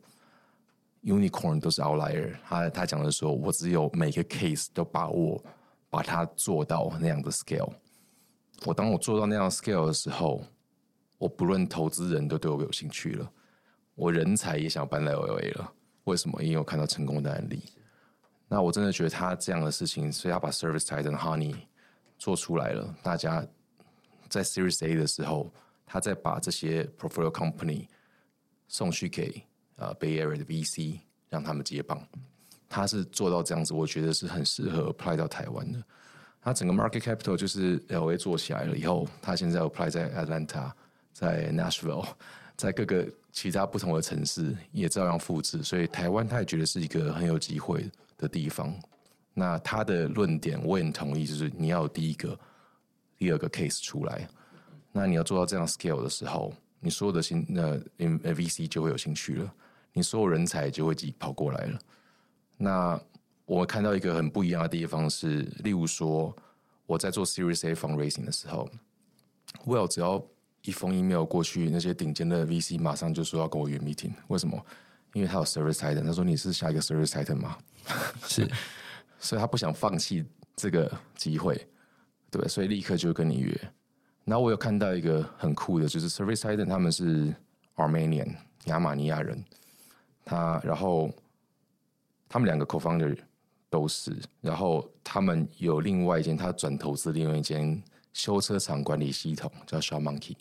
unicorn 都是 outlier，他他讲的说，我只有每个 case 都把握把它做到那样的 scale。我当我做到那样的 scale 的时候，我不论投资人都对我有兴趣了。我人才也想搬来 LA 了，为什么？因为我看到成功的案例。那我真的觉得他这样的事情，所以他把 ServiceTitan Honey 做出来了。大家在 Series A 的时候，他再把这些 Portfolio Company 送去给啊、呃、Bay Area 的 VC，让他们接棒。他是做到这样子，我觉得是很适合 apply 到台湾的。他整个 Market Capital 就是 LA 做起来了以后，他现在 apply 在 Atlanta。在 Nashville，*laughs* 在各个其他不同的城市也照样复制，所以台湾他也觉得是一个很有机会的地方。那他的论点我也很同意，就是你要有第一个、第二个 case 出来，那你要做到这样 scale 的时候，你所有的新那 VC 就会有兴趣了，你所有人才就会挤跑过来了。那我看到一个很不一样的地方是，例如说我在做 Series A fundraising 的时候，Well 只要一封 email 过去，那些顶尖的 VC 马上就说要跟我约 meeting。为什么？因为他有 Service Titan，他说你是下一个 Service Titan 吗？是，*laughs* 所以他不想放弃这个机会，对，所以立刻就跟你约。然后我有看到一个很酷的，就是 Service Titan 他们是 Armenian 亚马尼亚人，他然后他们两个 Co-founder。都是，然后他们有另外一间，他转投资另外一间修车厂管理系统叫 ShopMonkey，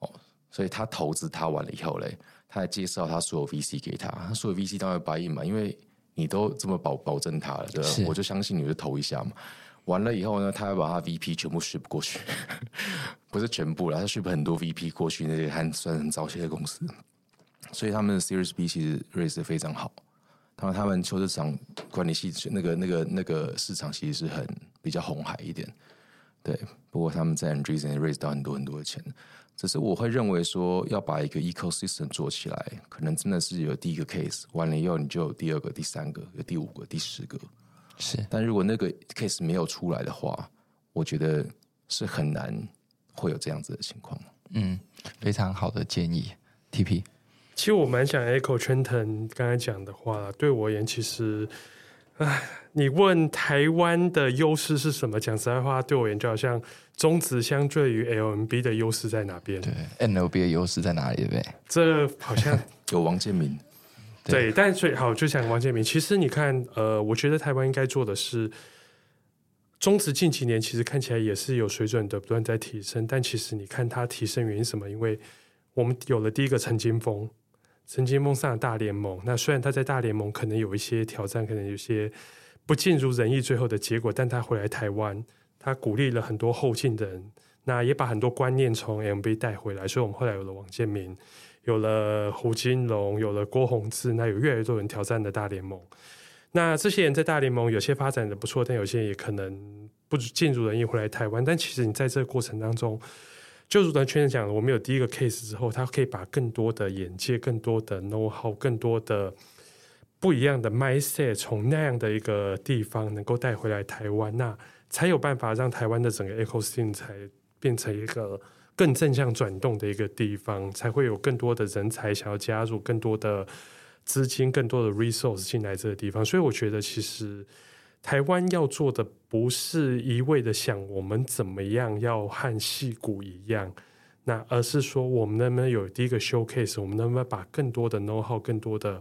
哦，所以他投资他完了以后嘞，他还介绍他所有 VC 给他，他所有 VC 当然 buy in 嘛，因为你都这么保保证他了，对吧？我就相信你就投一下嘛。完了以后呢，他要把他 VP 全部 ship 过去，*laughs* 不是全部了，他 ship 很多 VP 过去，那些还算很早些的公司，所以他们的 Series B 其实 raise 得非常好。然后他们修车厂管理系那个那个那个市场其实是很比较红海一点，对。不过他们在 Andreessen raise 到很多很多的钱，只是我会认为说要把一个 ecosystem 做起来，可能真的是有第一个 case 完了以后，你就有第二个、第三个、有第五个、第十个。是，但如果那个 case 没有出来的话，我觉得是很难会有这样子的情况。嗯，非常好的建议，TP。其实我蛮想 echo Trenton 刚才讲的话，对我而言，其实，唉，你问台湾的优势是什么？讲实在话，对我而言，就好像中职相对于 L M B 的优势在哪边？对，NLB 的优势在哪里？对？这好像 *laughs* 有王建民。对，但最好就像王建民。其实你看，呃，我觉得台湾应该做的是，中职近几年其实看起来也是有水准的，不断在提升。但其实你看它提升原因什么？因为我们有了第一个陈金峰。陈金峰上了大联盟，那虽然他在大联盟可能有一些挑战，可能有些不尽如人意，最后的结果，但他回来台湾，他鼓励了很多后进的人，那也把很多观念从 MB 带回来，所以我们后来有了王建民，有了胡金龙，有了郭泓志，那有越来越多人挑战的大联盟。那这些人在大联盟有些发展的不错，但有些人也可能不尽如人意回来台湾。但其实你在这个过程当中，就如同圈子讲的，我们有第一个 case 之后，他可以把更多的眼界、更多的 know how、更多的不一样的 mindset 从那样的一个地方能够带回来台湾，那才有办法让台湾的整个 ecosystem 才变成一个更正向转动的一个地方，才会有更多的人才想要加入，更多的资金、更多的 resource 进来这个地方。所以我觉得，其实台湾要做的。不是一味的想我们怎么样要和戏骨一样，那而是说我们能不能有第一个 showcase，我们能不能把更多的 know how、更多的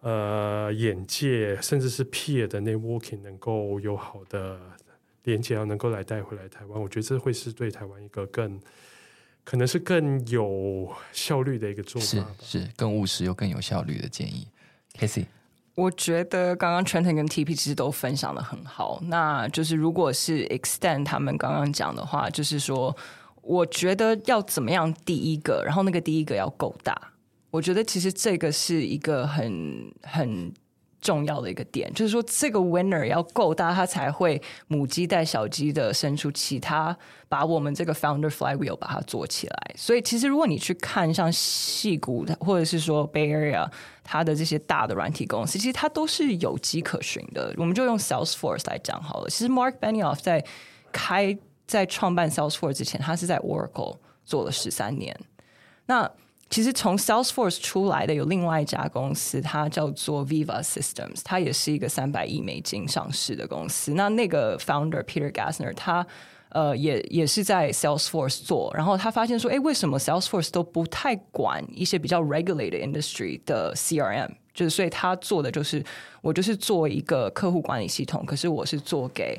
呃眼界，甚至是 peer 的 networking 能够有好的连接，要能够来带回来台湾，我觉得这会是对台湾一个更可能是更有效率的一个做法，是是更务实又更有效率的建议，Casey。我觉得刚刚 Trenton 跟 TP 其实都分享的很好。那就是如果是 extend 他们刚刚讲的话，就是说，我觉得要怎么样第一个，然后那个第一个要够大。我觉得其实这个是一个很很。重要的一个点就是说，这个 winner 要够大，他才会母鸡带小鸡的生出其他，把我们这个 founder flywheel 把它做起来。所以，其实如果你去看像矽谷或者是说 Bay Area，它的这些大的软体公司，其实它都是有迹可循的。我们就用 Salesforce 来讲好了。其实 Mark Benioff 在开在创办 Salesforce 之前，他是在 Oracle 做了十三年。那其实从 Salesforce 出来的有另外一家公司，它叫做 Viva Systems，它也是一个三百亿美金上市的公司。那那个 founder Peter Gassner，他呃也也是在 Salesforce 做，然后他发现说，哎，为什么 Salesforce 都不太管一些比较 regulated industry 的 CRM？就是所以他做的就是我就是做一个客户管理系统，可是我是做给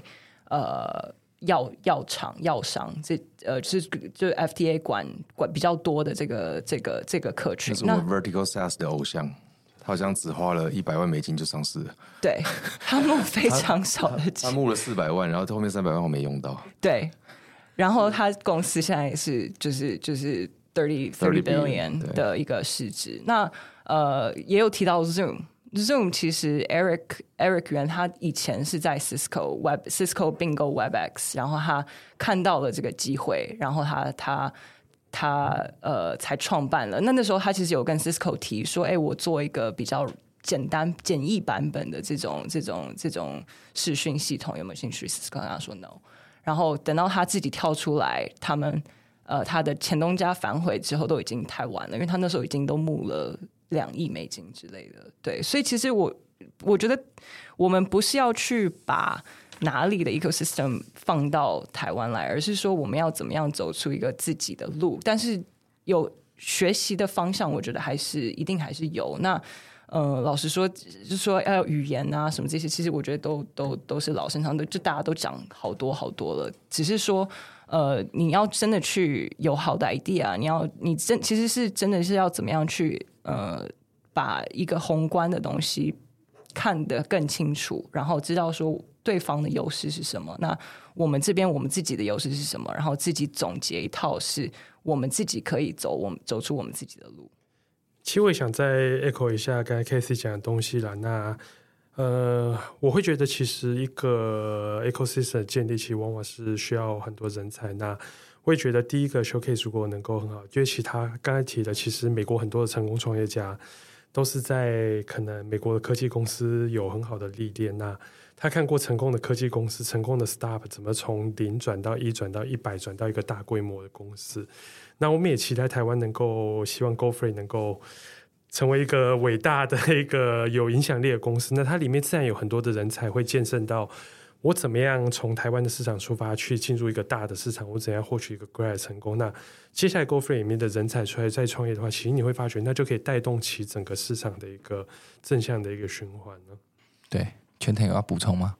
呃。药药厂、药商，这呃，就是就是 FDA 管管比较多的这个这个这个客群。是 Vertical SaaS 的偶像，他好像只花了一百万美金就上市了。对，他募非常少的钱，他募了四百万，然后后面三百万我没用到。对，然后他公司现在也是就是就是 thirty thirty billion 的一个市值。那呃，也有提到 Zoom。Zoom 其实 Eric Eric 原他以前是在 Cisco Web Cisco 并购 Webex，然后他看到了这个机会，然后他他他呃才创办了。那那时候他其实有跟 Cisco 提说，哎，我做一个比较简单简易版本的这种这种这种视讯系统，有没有兴趣？Cisco 跟他说 No。然后等到他自己跳出来，他们呃他的前东家反悔之后，都已经太晚了，因为他那时候已经都募了。两亿美金之类的，对，所以其实我我觉得我们不是要去把哪里的 ecosystem 放到台湾来，而是说我们要怎么样走出一个自己的路。但是有学习的方向，我觉得还是一定还是有。那呃，老实说，就是说要语言啊什么这些，其实我觉得都都都是老生常谈，就大家都讲好多好多了，只是说。呃，你要真的去有好的 idea，你要你真其实是真的是要怎么样去呃，把一个宏观的东西看得更清楚，然后知道说对方的优势是什么，那我们这边我们自己的优势是什么，然后自己总结一套是我们自己可以走，我们走出我们自己的路。其实我想再 echo 一下刚才 Casey 讲的东西了，那。呃，我会觉得其实一个 ecosystem 建立起往往是需要很多人才。那我也觉得第一个 showcase 如果能够很好，因为其他刚才提的，其实美国很多的成功创业家都是在可能美国的科技公司有很好的历练。那他看过成功的科技公司，成功的 startup 怎么从零转到一，转到一百，转到一个大规模的公司。那我们也期待台湾能够，希望 Go Free 能够。成为一个伟大的一个有影响力的公司，那它里面自然有很多的人才会见证到我怎么样从台湾的市场出发去进入一个大的市场，我怎样获取一个 great 成功。那接下来 Go Free 里面的人才出来再创业的话，其实你会发觉，那就可以带动起整个市场的一个正向的一个循环呢。对，全腾有要补充吗？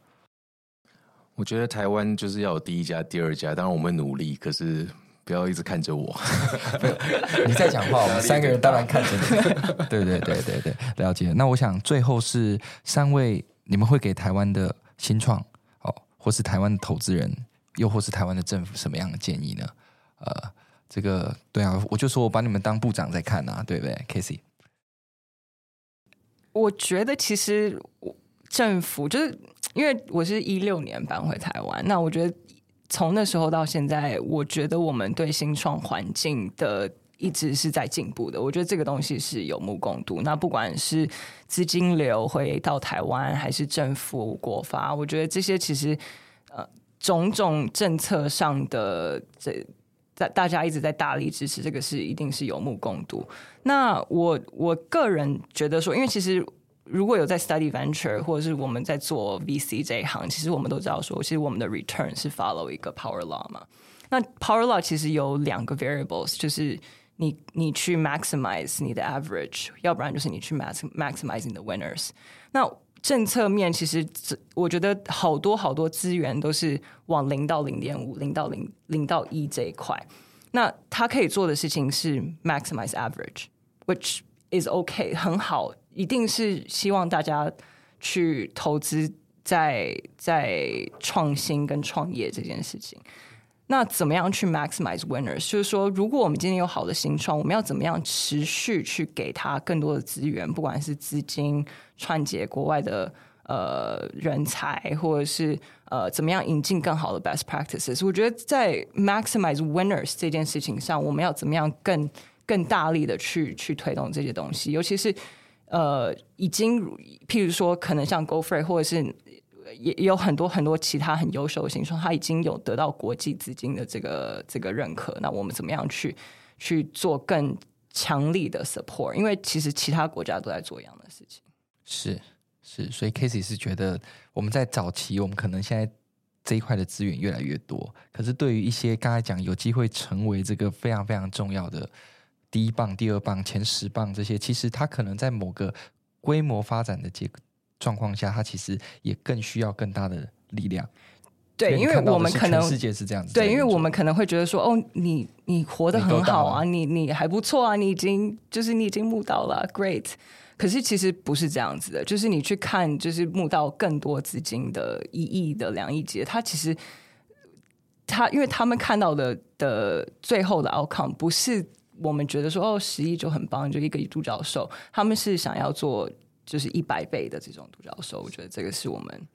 我觉得台湾就是要有第一家、第二家，当然我们努力，可是。不要一直看着我，*laughs* *laughs* 你在讲话，我们三个人当然看着你。对对对对对，了解。那我想最后是三位，你们会给台湾的新创哦，或是台湾的投资人，又或是台湾的政府什么样的建议呢？呃，这个对啊，我就说我把你们当部长在看啊，对不对，Casey？我觉得其实政府就是因为我是一六年搬回台湾，那我觉得。从那时候到现在，我觉得我们对新创环境的一直是在进步的。我觉得这个东西是有目共睹。那不管是资金流回到台湾，还是政府国发，我觉得这些其实呃种种政策上的这大大家一直在大力支持，这个是一定是有目共睹。那我我个人觉得说，因为其实。如果有在 study venture 或者是我们在做 VC 这一行，其实我们都知道说，其实我们的 return 是 follow 一个 power law 嘛。那 power law 其实有两个 variables，就是你你去 maximize 你的 average，要不然就是你去 max maximize 你的 winners。那政策面其实我觉得好多好多资源都是往零到零点五、零到零零到一这一块。那他可以做的事情是 maximize average，which is okay，很好。一定是希望大家去投资在在创新跟创业这件事情。那怎么样去 maximize winners？就是说，如果我们今天有好的新创，我们要怎么样持续去给他更多的资源，不管是资金串接国外的呃人才，或者是呃怎么样引进更好的 best practices？我觉得在 maximize winners 这件事情上，我们要怎么样更更大力的去去推动这些东西，尤其是。呃，已经，譬如说，可能像 Go Free 或者是也也有很多很多其他很优秀的新创，他已经有得到国际资金的这个这个认可。那我们怎么样去去做更强力的 support？因为其实其他国家都在做一样的事情。是是，所以 Casey 是觉得我们在早期，我们可能现在这一块的资源越来越多，可是对于一些刚才讲有机会成为这个非常非常重要的。第一棒、第二棒、前十棒这些，其实它可能在某个规模发展的结状况下，他其实也更需要更大的力量。对，因为我们可能世界是这样子。对，因为我们可能会觉得说，哦，你你活得很好啊，你你还不错啊，你已经就是你已经募到了，great。可是其实不是这样子的，就是你去看，就是募到更多资金的一亿的两亿级，它其实他因为他们看到的的最后的 outcome 不是。我们觉得说哦，十亿就很棒，就一个独角兽。他们是想要做就是一百倍的这种独角兽，我觉得这个是我们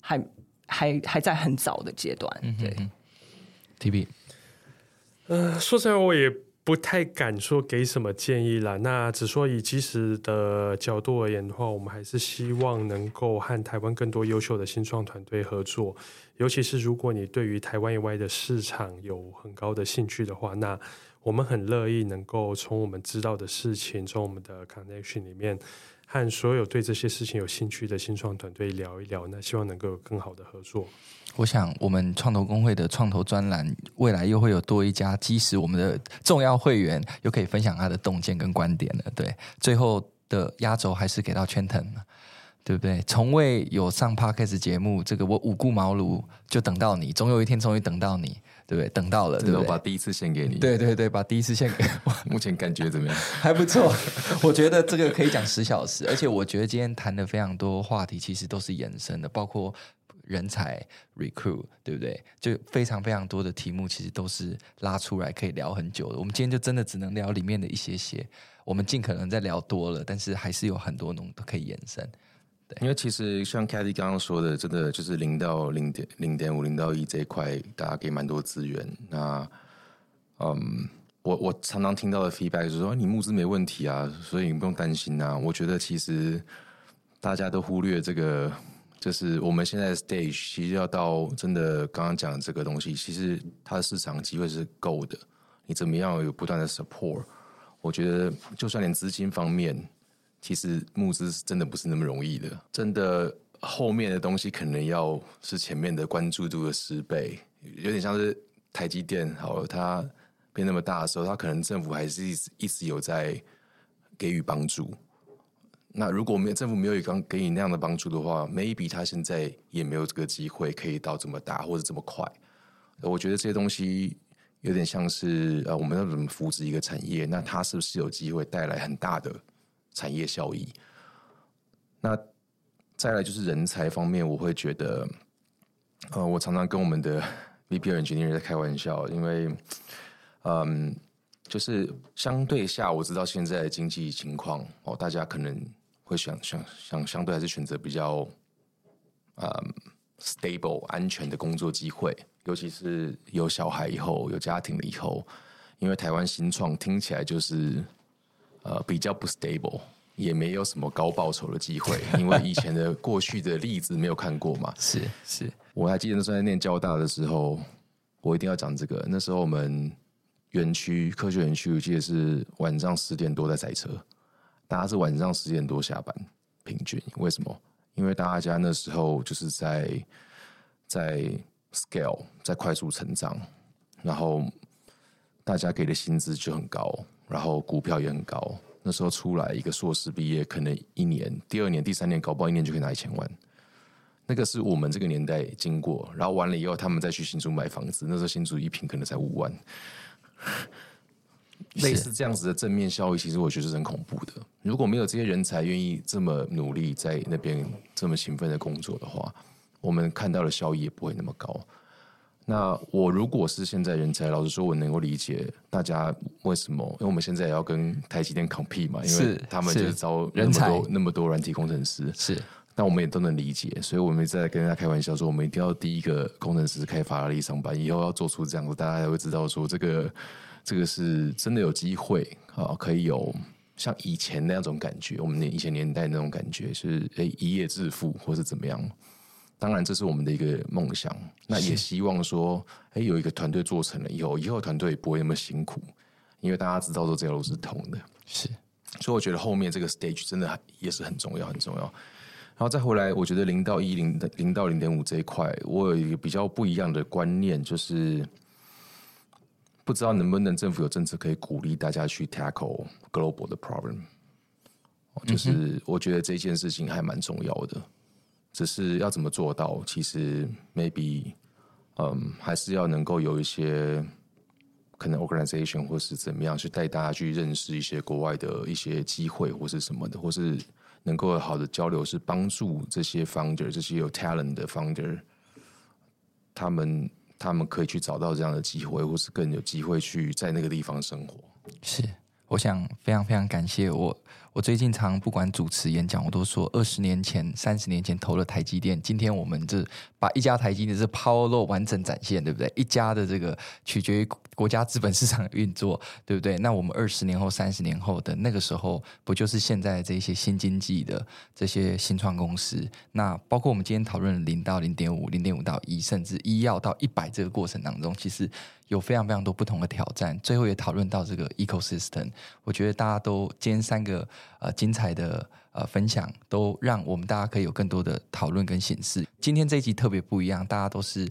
还还还在很早的阶段。对，TB，呃，说实在，我也。不太敢说给什么建议啦，那只说以即时的角度而言的话，我们还是希望能够和台湾更多优秀的新创团队合作，尤其是如果你对于台湾以外的市场有很高的兴趣的话，那我们很乐意能够从我们知道的事情，从我们的 connection 里面，和所有对这些事情有兴趣的新创团队聊一聊，那希望能够有更好的合作。我想，我们创投公会的创投专栏未来又会有多一家基石，我们的重要会员又可以分享他的洞见跟观点了。对，最后的压轴还是给到圈腾对不对？从未有上 Podcast 节目，这个我五顾茅庐就等到你，总有一天终于等到你，对不对？等到了，对不对？我把第一次献给你，对对对，把第一次献给我。*laughs* 目前感觉怎么样？*laughs* 还不错，我觉得这个可以讲十小时，而且我觉得今天谈的非常多话题，其实都是延伸的，包括。人才 recruit 对不对？就非常非常多的题目，其实都是拉出来可以聊很久的。我们今天就真的只能聊里面的一些些，我们尽可能在聊多了，但是还是有很多东都可以延伸。因为其实像 Cathy 刚刚说的，真的就是零到零点零点五零到一这一块，大家给蛮多资源。那嗯，我我常常听到的 feedback 就是说，你募资没问题啊，所以你不用担心啊。我觉得其实大家都忽略这个。就是我们现在 stage，其实要到真的刚刚讲的这个东西，其实它的市场机会是够的。你怎么样有不断的 support？我觉得就算连资金方面，其实募资是真的不是那么容易的。真的后面的东西可能要是前面的关注度的十倍，有点像是台积电，好了，它变那么大的时候，它可能政府还是一直一直有在给予帮助。那如果没有政府没有刚给你那样的帮助的话，maybe 他现在也没有这个机会可以到这么大或者这么快。我觉得这些东西有点像是呃，我们要怎么扶持一个产业？那它是不是有机会带来很大的产业效益？那再来就是人才方面，我会觉得，呃，我常常跟我们的 *laughs* VP Engineer 在开玩笑，因为，嗯，就是相对下，我知道现在的经济情况哦，大家可能。会想想想，相对还是选择比较，嗯，stable 安全的工作机会，尤其是有小孩以后，有家庭了以后，因为台湾新创听起来就是，呃，比较不 stable，也没有什么高报酬的机会，*laughs* 因为以前的过去的例子没有看过嘛。*laughs* 是是，我还记得那时候在念交大的时候，我一定要讲这个。那时候我们园区科学园区，我记得是晚上十点多在塞车。大家是晚上十点多下班，平均为什么？因为大家那时候就是在在 scale，在快速成长，然后大家给的薪资就很高，然后股票也很高。那时候出来一个硕士毕业，可能一年、第二年、第三年搞不好一年就可以拿一千万。那个是我们这个年代经过，然后完了以后，他们再去新竹买房子，那时候新竹一平可能才五万。*laughs* 类似这样子的正面效益，其实我觉得是很恐怖的。如果没有这些人才愿意这么努力在那边这么勤奋的工作的话，我们看到的效益也不会那么高。那我如果是现在人才，老实说，我能够理解大家为什么，因为我们现在也要跟台积电 compete 嘛，因为他们就是招那么多那么多软体工程师，是，但我们也都能理解，所以我们在跟大家开玩笑说，我们一定要第一个工程师开法拉利上班，以后要做出这样子，大家才会知道说这个。这个是真的有机会啊，可以有像以前那种感觉，我们以前年代那种感觉是诶一夜致富或是怎么样。当然这是我们的一个梦想，那也希望说哎有一个团队做成了以后，以后团队也不会那么辛苦，因为大家知道说这条路是通的。是，所以我觉得后面这个 stage 真的也是很重要很重要。然后再回来，我觉得零到一零零到零点五这一块，我有一个比较不一样的观念，就是。不知道能不能政府有政策可以鼓励大家去 tackle global 的 problem，就是我觉得这件事情还蛮重要的，只是要怎么做到，其实 maybe 嗯还是要能够有一些可能 organization 或是怎么样去带大家去认识一些国外的一些机会或是什么的，或是能够好的交流，是帮助这些 founder 这些有 talent 的 founder 他们。他们可以去找到这样的机会，或是更有机会去在那个地方生活。是，我想非常非常感谢我。我最近常不管主持演讲，我都说二十年前、三十年前投了台积电，今天我们这把一家台积电这 power law 完整展现，对不对？一家的这个取决于国家资本市场的运作，对不对？那我们二十年后、三十年后的那个时候，不就是现在这些新经济的这些新创公司？那包括我们今天讨论零到零点五、零点五到一，甚至医药到一百这个过程当中，其实。有非常非常多不同的挑战，最后也讨论到这个 ecosystem。我觉得大家都今天三个呃精彩的呃分享，都让我们大家可以有更多的讨论跟显示。今天这一集特别不一样，大家都是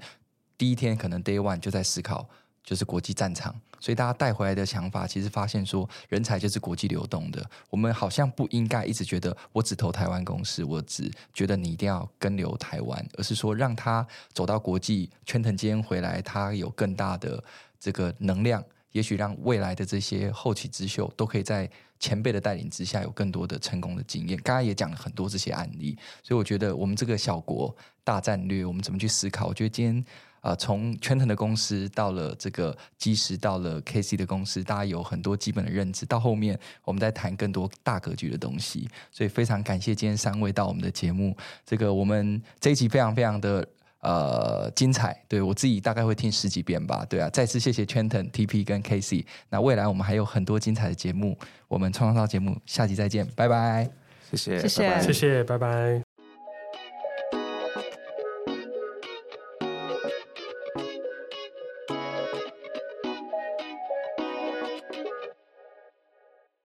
第一天可能 day one 就在思考。就是国际战场，所以大家带回来的想法，其实发现说，人才就是国际流动的。我们好像不应该一直觉得我只投台湾公司，我只觉得你一定要跟留台湾，而是说让他走到国际圈层间回来，他有更大的这个能量，也许让未来的这些后起之秀都可以在前辈的带领之下有更多的成功的经验。刚刚也讲了很多这些案例，所以我觉得我们这个小国大战略，我们怎么去思考？我觉得今天。啊，从圈层的公司到了这个基石，到了 KC 的公司，大家有很多基本的认知。到后面，我们再谈更多大格局的东西。所以非常感谢今天三位到我们的节目。这个我们这一集非常非常的呃精彩，对我自己大概会听十几遍吧。对啊，再次谢谢 Trenton、TP 跟 KC。那未来我们还有很多精彩的节目，我们创造节目下集再见，拜拜，谢谢，谢谢，谢谢，拜拜。